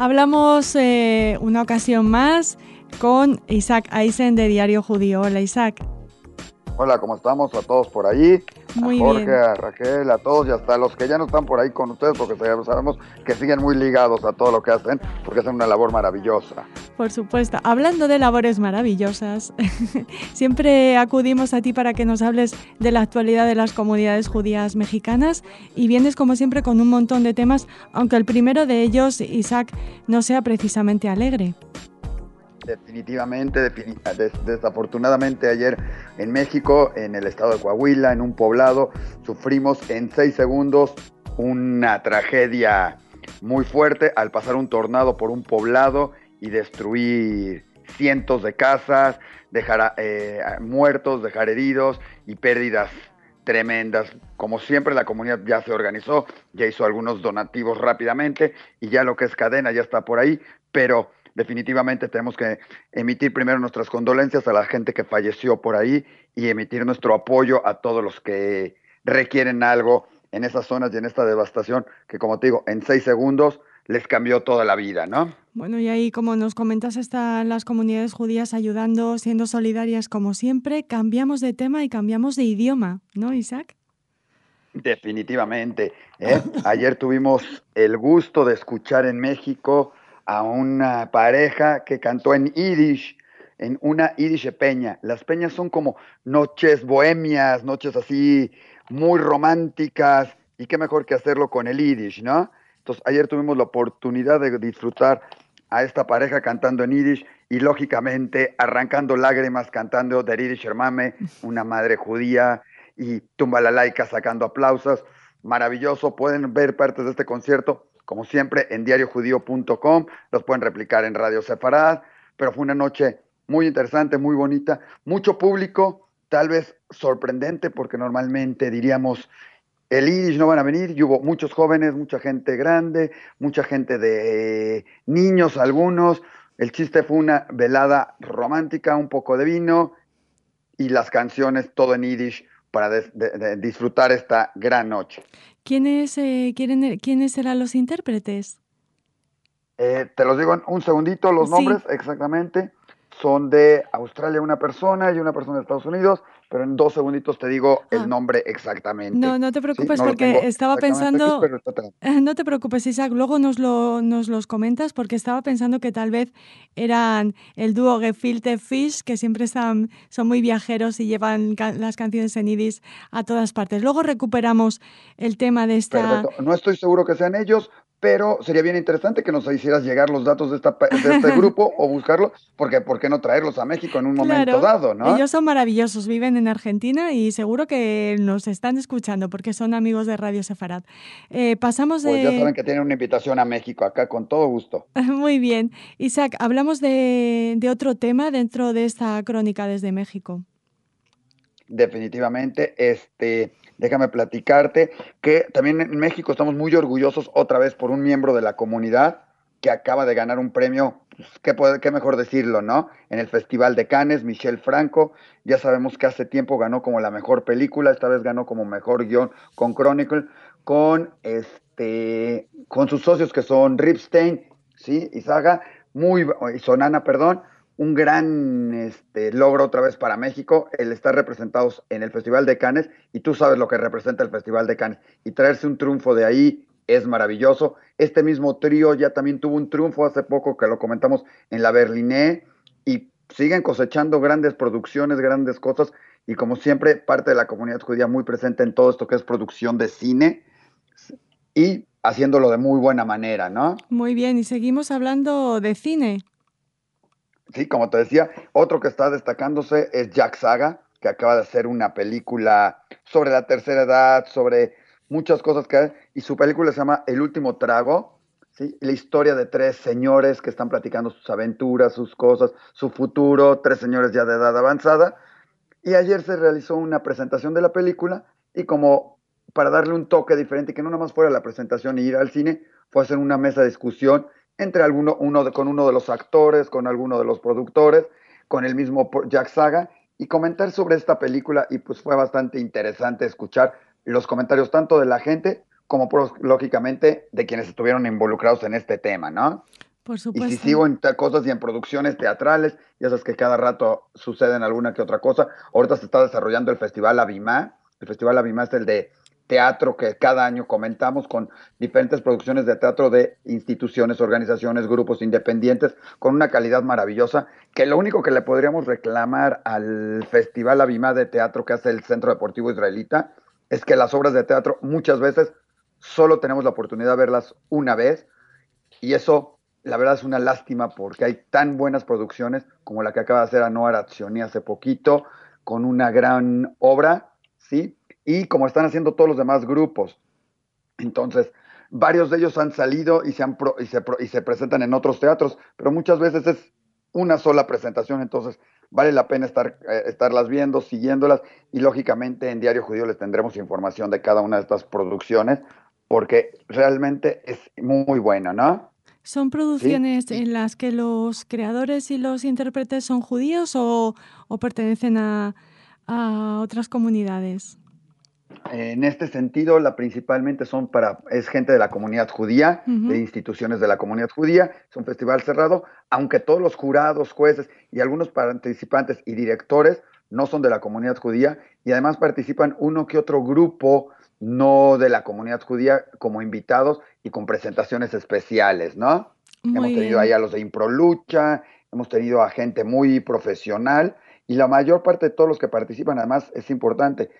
Hablamos eh, una ocasión más con Isaac Eisen de Diario Judío. Hola Isaac. Hola, ¿cómo estamos? A todos por allí. Muy a Jorge, bien. a Raquel, a todos y hasta a los que ya no están por ahí con ustedes porque sabemos que siguen muy ligados a todo lo que hacen porque hacen una labor maravillosa. Por supuesto. Hablando de labores maravillosas, siempre acudimos a ti para que nos hables de la actualidad de las comunidades judías mexicanas y vienes como siempre con un montón de temas, aunque el primero de ellos, Isaac, no sea precisamente alegre. Definitivamente, defini- des- desafortunadamente ayer en México, en el estado de Coahuila, en un poblado, sufrimos en seis segundos una tragedia muy fuerte al pasar un tornado por un poblado y destruir cientos de casas, dejar eh, muertos, dejar heridos y pérdidas tremendas. Como siempre, la comunidad ya se organizó, ya hizo algunos donativos rápidamente y ya lo que es cadena ya está por ahí, pero definitivamente tenemos que emitir primero nuestras condolencias a la gente que falleció por ahí y emitir nuestro apoyo a todos los que requieren algo en esas zonas y en esta devastación que, como te digo, en seis segundos les cambió toda la vida, ¿no? Bueno, y ahí, como nos comentas, están las comunidades judías ayudando, siendo solidarias como siempre. Cambiamos de tema y cambiamos de idioma, ¿no, Isaac? Definitivamente. ¿eh? Ayer tuvimos el gusto de escuchar en México a una pareja que cantó en Yiddish, en una Yiddish peña. Las peñas son como noches bohemias, noches así muy románticas, y qué mejor que hacerlo con el Yiddish, ¿no? Entonces, ayer tuvimos la oportunidad de disfrutar a esta pareja cantando en Yiddish y lógicamente arrancando lágrimas cantando Der Yiddish Hermame, una madre judía, y Tumbalalaika sacando aplausos. Maravilloso, pueden ver partes de este concierto, como siempre, en diariojudío.com, los pueden replicar en Radio Sefarad, pero fue una noche muy interesante, muy bonita, mucho público, tal vez sorprendente, porque normalmente diríamos el Irish no van a venir, y hubo muchos jóvenes, mucha gente grande, mucha gente de eh, niños algunos. El chiste fue una velada romántica, un poco de vino y las canciones todo en Yiddish para disfrutar esta gran noche. ¿Quiénes, eh, quieren, ¿quiénes serán los intérpretes? Eh, te los digo en un segundito, los Sí. nombres exactamente. Son de Australia una persona y una persona de Estados Unidos, pero en dos segunditos te digo Ah. el nombre exactamente. No, no te ¿sí? preocupes No porque estaba aquí, pensando... No te preocupes, Isaac, luego nos, lo, nos los comentas porque estaba pensando que tal vez eran el dúo Gefilte Fish, que siempre están, son muy viajeros y llevan las canciones en Yiddish a todas partes. Luego recuperamos el tema de esta... Perfecto. No estoy seguro que sean ellos, pero sería bien interesante que nos hicieras llegar los datos de, esta, de este grupo o buscarlo, porque ¿por qué no traerlos a México en un momento Claro, dado, no? Ellos son maravillosos, viven en Argentina y seguro que nos están escuchando porque son amigos de Radio Sefarad. Eh, pasamos de... Pues ya saben que tienen una invitación a México acá con todo gusto. Muy bien. Isaac, hablamos de, de otro tema dentro de esta crónica desde México. Definitivamente, este, déjame platicarte que también en México estamos muy orgullosos otra vez por un miembro de la comunidad que acaba de ganar un premio, pues, ¿qué, qué mejor decirlo, no? En el Festival de Cannes, Michelle Franco, ya sabemos que hace tiempo ganó como la mejor película, esta vez ganó como mejor guion con Chronicle, con este, con sus socios que son Ripstein, ¿sí? Y Saga, muy, y Sonana, perdón, un gran este, logro otra vez para México, el estar representados en el Festival de Cannes, y tú sabes lo que representa el Festival de Cannes, y traerse un triunfo de ahí es maravilloso. Este mismo trío ya también tuvo un triunfo hace poco que lo comentamos en la Berliné, y siguen cosechando grandes producciones, grandes cosas, y como siempre, parte de la comunidad judía muy presente en todo esto que es producción de cine, y haciéndolo de muy buena manera, ¿no? Muy bien, y seguimos hablando de cine. Sí, como te decía, otro que está destacándose es Jack Saga, que acaba de hacer una película sobre la tercera edad, sobre muchas cosas que hay, y su película se llama El último trago, ¿sí? La historia de tres señores que están platicando sus aventuras, sus cosas, su futuro, tres señores ya de edad avanzada, y ayer se realizó una presentación de la película, y como para darle un toque diferente, que no nada más fuera la presentación y ir al cine, fue hacer una mesa de discusión entre alguno, uno de, con uno de los actores, con alguno de los productores, con el mismo Jack Saga, y comentar sobre esta película, y pues fue bastante interesante escuchar los comentarios tanto de la gente como, lógicamente, de quienes estuvieron involucrados en este tema, ¿no? Por supuesto. Y si sigo en cosas y en producciones teatrales, ya sabes que cada rato suceden alguna que otra cosa. Ahorita se está desarrollando el Festival Avimá. El Festival Avimá es el de teatro que cada año comentamos con diferentes producciones de teatro de instituciones, organizaciones, grupos independientes, con una calidad maravillosa, que lo único que le podríamos reclamar al Festival Avimá de Teatro que hace el Centro Deportivo Israelita es que las obras de teatro muchas veces solo tenemos la oportunidad de verlas una vez y eso la verdad es una lástima porque hay tan buenas producciones como la que acaba de hacer Anoar Accioni hace poquito, con una gran obra, ¿sí? Y como están haciendo todos los demás grupos. Entonces, varios de ellos han salido y se, han y, se y se presentan en otros teatros, pero muchas veces es una sola presentación, entonces vale la pena estar, eh, estarlas viendo, siguiéndolas y lógicamente en Diario Judío les tendremos información de cada una de estas producciones porque realmente es muy buena, ¿no? ¿Son producciones en las que los creadores y los intérpretes son judíos o, o pertenecen a, a otras comunidades? En este sentido, la principalmente son para, es gente de la comunidad judía, de instituciones de la comunidad judía, es un festival cerrado, aunque todos los jurados, jueces y algunos participantes y directores no son de la comunidad judía y además participan uno que otro grupo no de la comunidad judía como invitados y con presentaciones especiales, ¿no? hemos tenido ahí a los de Improlucha, hemos tenido a gente muy profesional y la mayor parte de todos los que participan, además, es importante,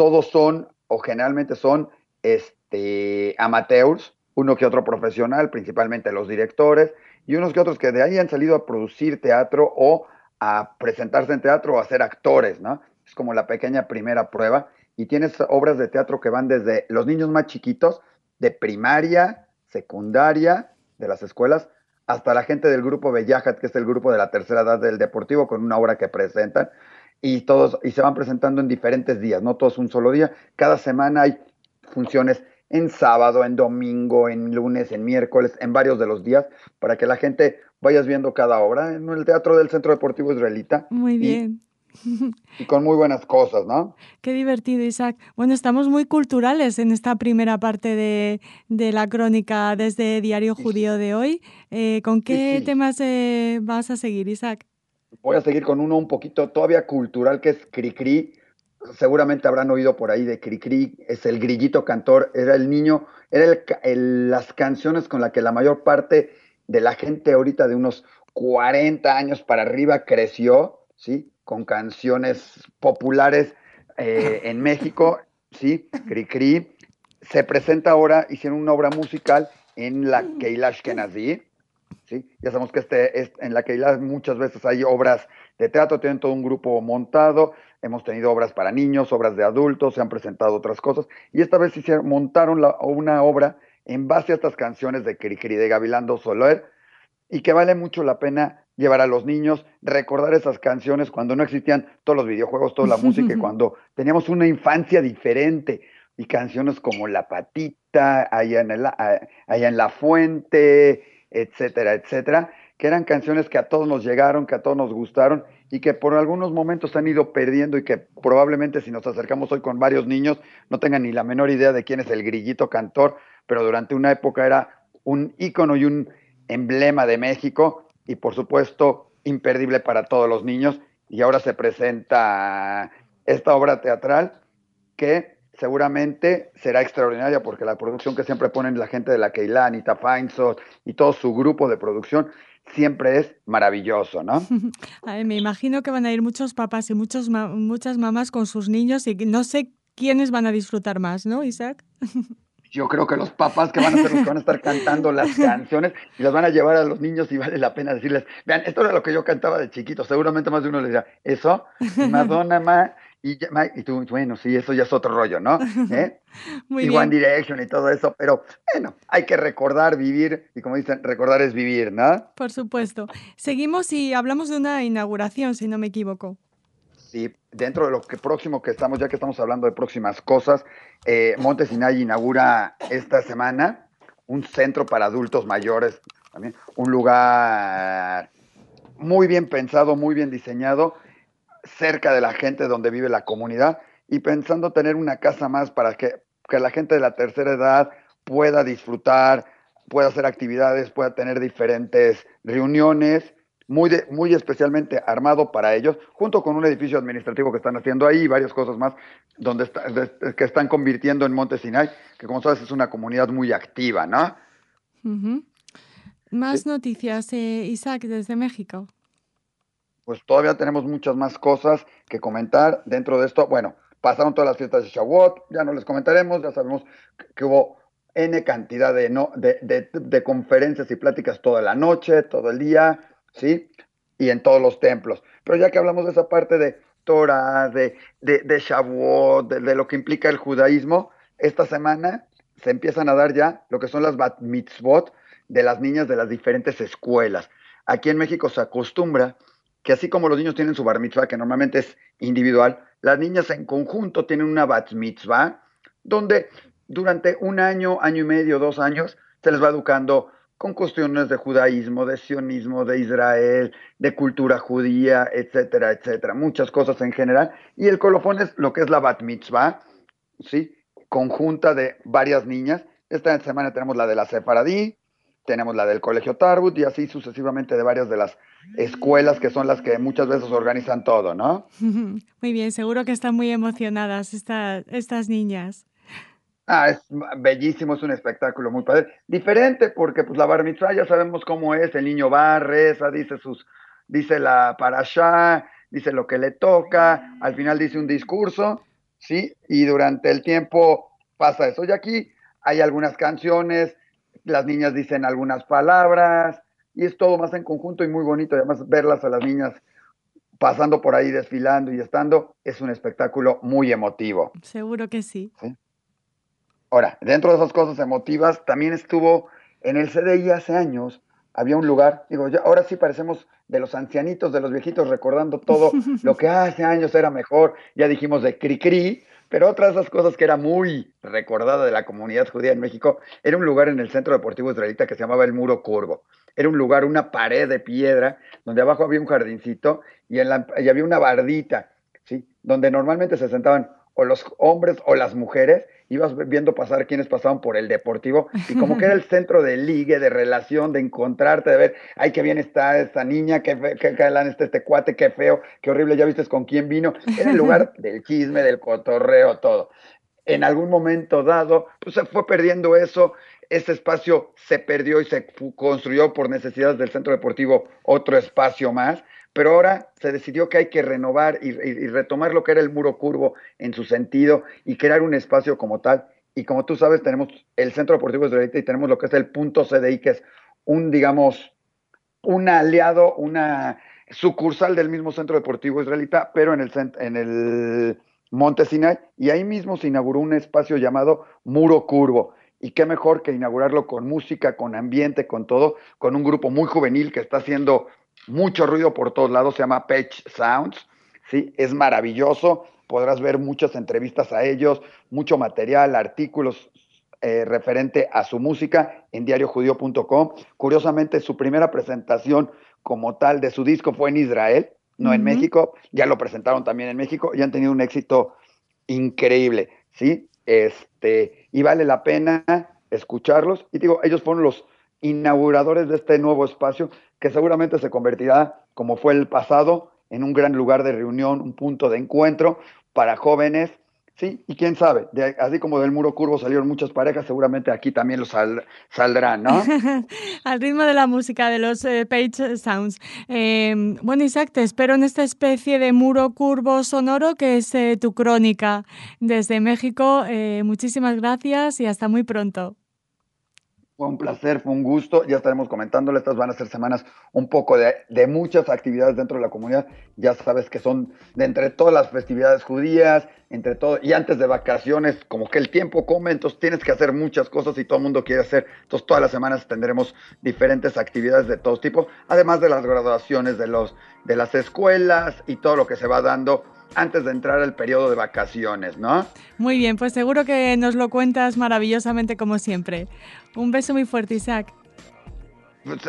todos son o generalmente son este, amateurs, uno que otro profesional, principalmente los directores, y unos que otros que de ahí han salido a producir teatro o a presentarse en teatro o a ser actores, ¿no? Es como la pequeña primera prueba. Y tienes obras de teatro que van desde los niños más chiquitos, de primaria, secundaria, de las escuelas, hasta la gente del grupo Bellajat, que es el grupo de la tercera edad del deportivo, con una obra que presentan y todos y se van presentando en diferentes días, no todos un solo día. Cada semana hay funciones en sábado, en domingo, en lunes, en miércoles, en varios de los días, para que la gente vayas viendo cada obra en el Teatro del Centro Deportivo Israelita. Muy bien. Y, con muy buenas cosas, ¿no? Qué divertido, Isaac. Bueno, estamos muy culturales en esta primera parte de, la crónica desde Diario Judío de hoy. Eh, ¿Con qué temas eh, vas a seguir, Isaac? Voy a seguir con uno un poquito todavía cultural que es Cricri. Seguramente habrán oído por ahí de Cricri, es el grillito cantor, era el niño, era las canciones con las que la mayor parte de la gente ahorita de unos 40 años para arriba creció, ¿sí? Con canciones populares eh, en México, ¿sí? Cricri. Se presenta ahora, hicieron una obra musical en la Keilash Kenazi, ya sabemos que este, es, en la que muchas veces hay obras de teatro, tienen todo un grupo montado, hemos tenido obras para niños, obras de adultos, se han presentado otras cosas, y esta vez hicieron, montaron una obra en base a estas canciones de Kirikiri de Gavilando Soler, y que vale mucho la pena llevar a los niños, recordar esas canciones cuando no existían todos los videojuegos, toda la música, y cuando teníamos una infancia diferente, y canciones como La Patita, allá en, allá en La Fuente, etcétera, etcétera, que eran canciones que a todos nos llegaron, que a todos nos gustaron y que por algunos momentos han ido perdiendo y que probablemente si nos acercamos hoy con varios niños no tengan ni la menor idea de quién es el grillito cantor, pero durante una época era un ícono y un emblema de México y por supuesto imperdible para todos los niños. Y ahora se presenta esta obra teatral que seguramente será extraordinaria porque la producción que siempre ponen la gente de la Keila, Anita Feinsohn y todo su grupo de producción siempre es maravilloso, ¿no? me imagino que van a ir muchos papás y muchos muchas mamás con sus niños y no sé quiénes van a disfrutar más, ¿no, Isaac? Yo creo que los papás que van a ser los que van a estar cantando las canciones y las van a llevar a los niños y vale la pena decirles, vean, esto era lo que yo cantaba de chiquito, seguramente más de uno le dirá, eso, Madonna, ma, y, y tú, bueno, sí, eso ya es otro rollo, ¿no? ¿Eh? y One Direction y todo eso, pero bueno, hay que recordar, vivir, y como dicen, recordar es vivir, ¿no? Por supuesto. Seguimos y hablamos de una inauguración, si no me equivoco. Sí, dentro de lo que próximo que estamos, ya que estamos hablando de próximas cosas, eh, Montesinay inaugura esta semana un centro para adultos mayores, también un lugar muy bien pensado, muy bien diseñado cerca de la gente donde vive la comunidad y pensando tener una casa más para que, la gente de la tercera edad pueda disfrutar puede hacer actividades, puede tener diferentes reuniones, muy, muy especialmente armado para ellos, junto con un edificio administrativo que están haciendo ahí y varias cosas más donde que están convirtiendo en Monte Sinai, que como sabes es una comunidad muy activa, ¿no? Más noticias, eh, Isaac, desde México. Pues todavía tenemos muchas más cosas que comentar dentro de esto. Bueno, pasaron todas las fiestas de Shavuot, ya no les comentaremos, ya sabemos que hubo N cantidad de, no, de, conferencias y pláticas toda la noche, todo el día, ¿sí? Y en todos los templos. Pero ya que hablamos de esa parte de Torah, de, de, Shavuot, de, lo que implica el judaísmo, esta semana se empiezan a dar ya lo que son las bat mitzvot de las niñas de las diferentes escuelas. Aquí en México se acostumbra que así como los niños tienen su bar mitzvah, que normalmente es individual, las niñas en conjunto tienen una bat mitzvah, donde durante un año, año y medio, dos años, se les va educando con cuestiones de judaísmo, de sionismo, de Israel, de cultura judía, etcétera, etcétera, muchas cosas en general. Y el colofón es lo que es la bat mitzvah, ¿sí? Conjunta de varias niñas. Esta semana tenemos la de la Sefaradí, tenemos la del Colegio Tarbut y así sucesivamente de varias de las escuelas que son las que muchas veces organizan todo, ¿no? Muy bien, seguro que están muy emocionadas estas niñas. Ah, es bellísimo, es un espectáculo muy padre. Diferente porque pues la bar mitzvah ya sabemos cómo es, el niño va, reza, dice sus, dice la parashá, dice lo que le toca, al final dice un discurso, ¿sí? Y durante el tiempo pasa eso. Y aquí hay algunas canciones, las niñas dicen algunas palabras, y es todo más en conjunto y muy bonito. Además, verlas a las niñas pasando por ahí, desfilando y estando, es un espectáculo muy emotivo. Seguro que sí. ¿Sí? Ahora, dentro de esas cosas emotivas, también estuvo en el CDI hace años, había un lugar, digo, ya, ahora sí parecemos de los ancianitos, de los viejitos, recordando todo lo que hace años era mejor, ya dijimos de Cricri, pero otra de esas cosas que era muy recordada de la comunidad judía en México, era un lugar en el Centro Deportivo Israelita que se llamaba el Muro Curvo. Era un lugar, una pared de piedra, donde abajo había un jardincito y, en la, y había una bardita, ¿sí? donde normalmente se sentaban o los hombres o las mujeres, ibas viendo pasar quienes pasaban por el deportivo y como que era el centro de ligue, de relación, de encontrarte, de ver, ay, qué bien está esta niña, qué, qué, está este cuate, qué feo, qué horrible, ya viste con quién vino. Era el lugar del chisme, del cotorreo, todo. En algún momento dado, pues se fue perdiendo eso, ese espacio se perdió y se construyó por necesidades del centro deportivo otro espacio más pero ahora se decidió que hay que renovar y, retomar lo que era el muro curvo en su sentido y crear un espacio como tal. Y como tú sabes, tenemos el Centro Deportivo Israelita y tenemos lo que es el punto CDI, que es un, digamos, un aliado, una sucursal del mismo Centro Deportivo Israelita, pero en el, en el Monte Sinai. Y ahí mismo se inauguró un espacio llamado Muro Curvo. Y qué mejor que inaugurarlo con música, con ambiente, con todo, con un grupo muy juvenil que está haciendo mucho ruido por todos lados, se llama Page Sounds, ¿sí? Es maravilloso, podrás ver muchas entrevistas a ellos, mucho material, artículos eh, referente a su música en diariojudío.com. Curiosamente, su primera presentación como tal de su disco fue en Israel, no en México, ya lo presentaron también en México y han tenido un éxito increíble, ¿sí? Este, y vale la pena escucharlos. Y digo, ellos fueron los inauguradores de este nuevo espacio que seguramente se convertirá, como fue el pasado, en un gran lugar de reunión, un punto de encuentro para jóvenes, ¿sí? Y quién sabe, así como del muro curvo salieron muchas parejas, seguramente aquí también los saldrán, ¿no? Al ritmo de la música de los eh, Page Sounds. Eh, bueno, Isaac, te espero en esta especie de muro curvo sonoro que es eh, tu crónica desde México. muchísimas gracias y hasta muy pronto. Fue un placer, fue un gusto. Ya estaremos comentándole. Estas van a ser semanas un poco de, de, muchas actividades dentro de la comunidad. Ya sabes que son de entre todas las festividades judías, entre todo, y antes de vacaciones, como que el tiempo come, entonces tienes que hacer muchas cosas y todo el mundo quiere hacer. Entonces todas las semanas tendremos diferentes actividades de todos tipos, además de las graduaciones de, los, de las escuelas y todo lo que se va dando antes de entrar al periodo de vacaciones, ¿no? Muy bien, pues seguro que nos lo cuentas maravillosamente como siempre. Un beso muy fuerte, Isaac. pues,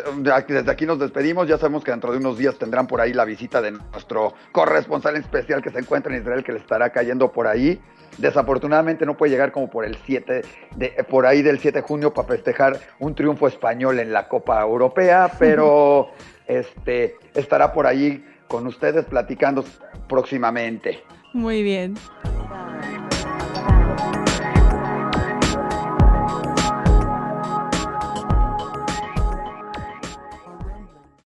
desde aquí nos despedimos. Ya sabemos que dentro de unos días tendrán por ahí la visita de nuestro corresponsal especial que se encuentra en Israel, que le estará cayendo por ahí. Desafortunadamente no puede llegar como por el 7 de, por ahí del 7 de junio para festejar un triunfo español en la Copa Europea, pero este estará por ahí con ustedes platicando próximamente. Muy bien.